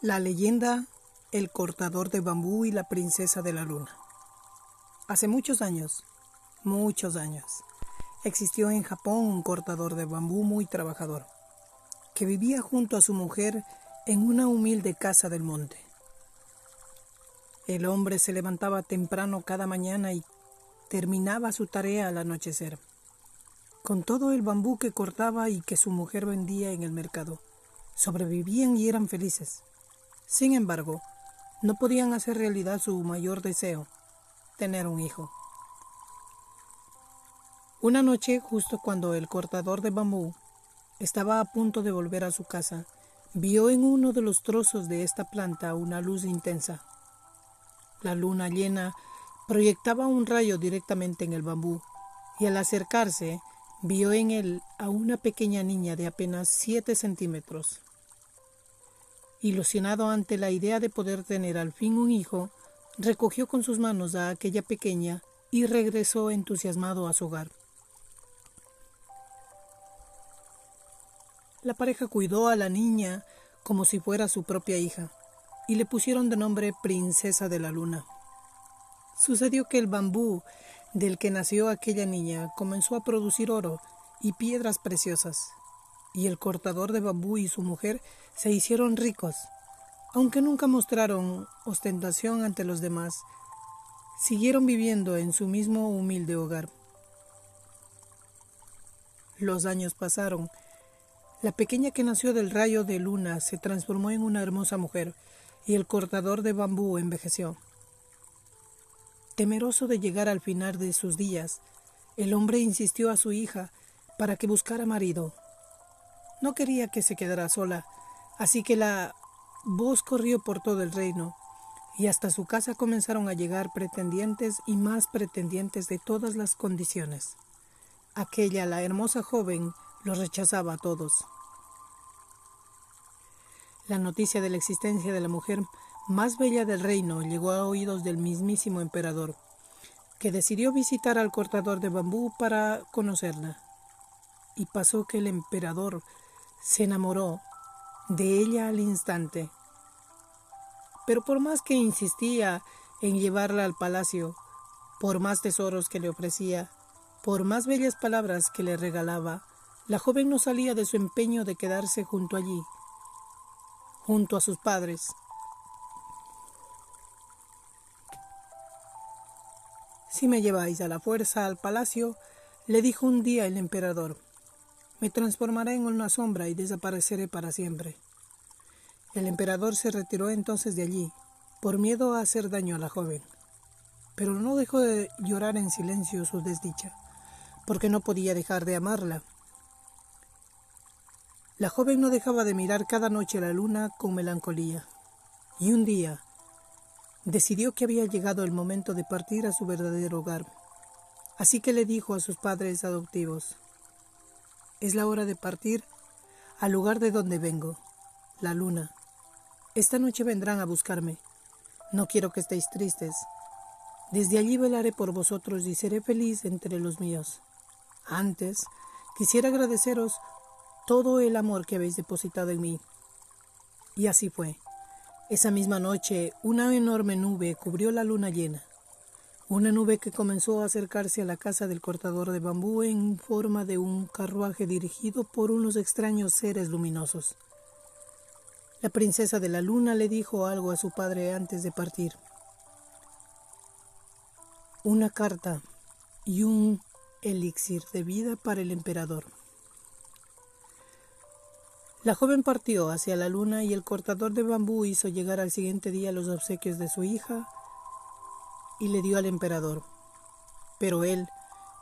La leyenda El cortador de bambú y la princesa de la luna. Hace muchos años, muchos años, existió en Japón un cortador de bambú muy trabajador, que vivía junto a su mujer en una humilde casa del monte. El hombre se levantaba temprano cada mañana y terminaba su tarea al anochecer, con todo el bambú que cortaba y que su mujer vendía en el mercado. Sobrevivían y eran felices. Sin embargo, no podían hacer realidad su mayor deseo, tener un hijo. Una noche, justo cuando el cortador de bambú estaba a punto de volver a su casa, vio en uno de los trozos de esta planta una luz intensa. La luna llena proyectaba un rayo directamente en el bambú y al acercarse vio en él a una pequeña niña de apenas siete centímetros. Ilusionado ante la idea de poder tener al fin un hijo, recogió con sus manos a aquella pequeña y regresó entusiasmado a su hogar. La pareja cuidó a la niña como si fuera su propia hija y le pusieron de nombre Princesa de la Luna. Sucedió que el bambú del que nació aquella niña comenzó a producir oro y piedras preciosas, y el cortador de bambú y su mujer se hicieron ricos, aunque nunca mostraron ostentación ante los demás, siguieron viviendo en su mismo humilde hogar. Los años pasaron. La pequeña que nació del rayo de luna se transformó en una hermosa mujer y el cortador de bambú envejeció. Temeroso de llegar al final de sus días, el hombre insistió a su hija para que buscara marido. No quería que se quedara sola, así que la voz corrió por todo el reino, y hasta su casa comenzaron a llegar pretendientes y más pretendientes de todas las condiciones. Aquella, la hermosa joven, los rechazaba a todos. La noticia de la existencia de la mujer más bella del reino llegó a oídos del mismísimo emperador, que decidió visitar al cortador de bambú para conocerla. Y pasó que el emperador se enamoró de ella al instante. Pero por más que insistía en llevarla al palacio, por más tesoros que le ofrecía, por más bellas palabras que le regalaba, la joven no salía de su empeño de quedarse junto allí, junto a sus padres. Si me lleváis a la fuerza al palacio, le dijo un día el emperador, me transformaré en una sombra y desapareceré para siempre. El emperador se retiró entonces de allí, por miedo a hacer daño a la joven. Pero no dejó de llorar en silencio su desdicha, porque no podía dejar de amarla. La joven no dejaba de mirar cada noche la luna con melancolía, y un día decidió que había llegado el momento de partir a su verdadero hogar. Así que le dijo a sus padres adoptivos, es la hora de partir al lugar de donde vengo, la luna. Esta noche vendrán a buscarme. No quiero que estéis tristes. Desde allí velaré por vosotros y seré feliz entre los míos. Antes, quisiera agradeceros todo el amor que habéis depositado en mí. Y así fue. Esa misma noche, una enorme nube cubrió la luna llena una nube que comenzó a acercarse a la casa del cortador de bambú en forma de un carruaje dirigido por unos extraños seres luminosos. La princesa de la luna le dijo algo a su padre antes de partir. Una carta y un elixir de vida para el emperador. La joven partió hacia la luna y el cortador de bambú hizo llegar al siguiente día los obsequios de su hija y le dio al emperador. Pero él,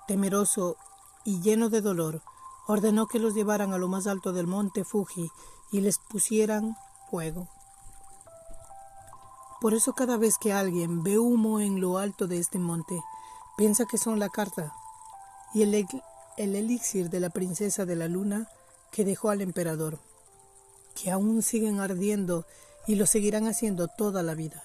temeroso y lleno de dolor, ordenó que los llevaran a lo más alto del monte Fuji y les pusieran fuego. Por eso cada vez que alguien ve humo en lo alto de este monte, piensa que son la carta y el, el elixir de la princesa de la luna que dejó al emperador, que aún siguen ardiendo y lo seguirán haciendo toda la vida.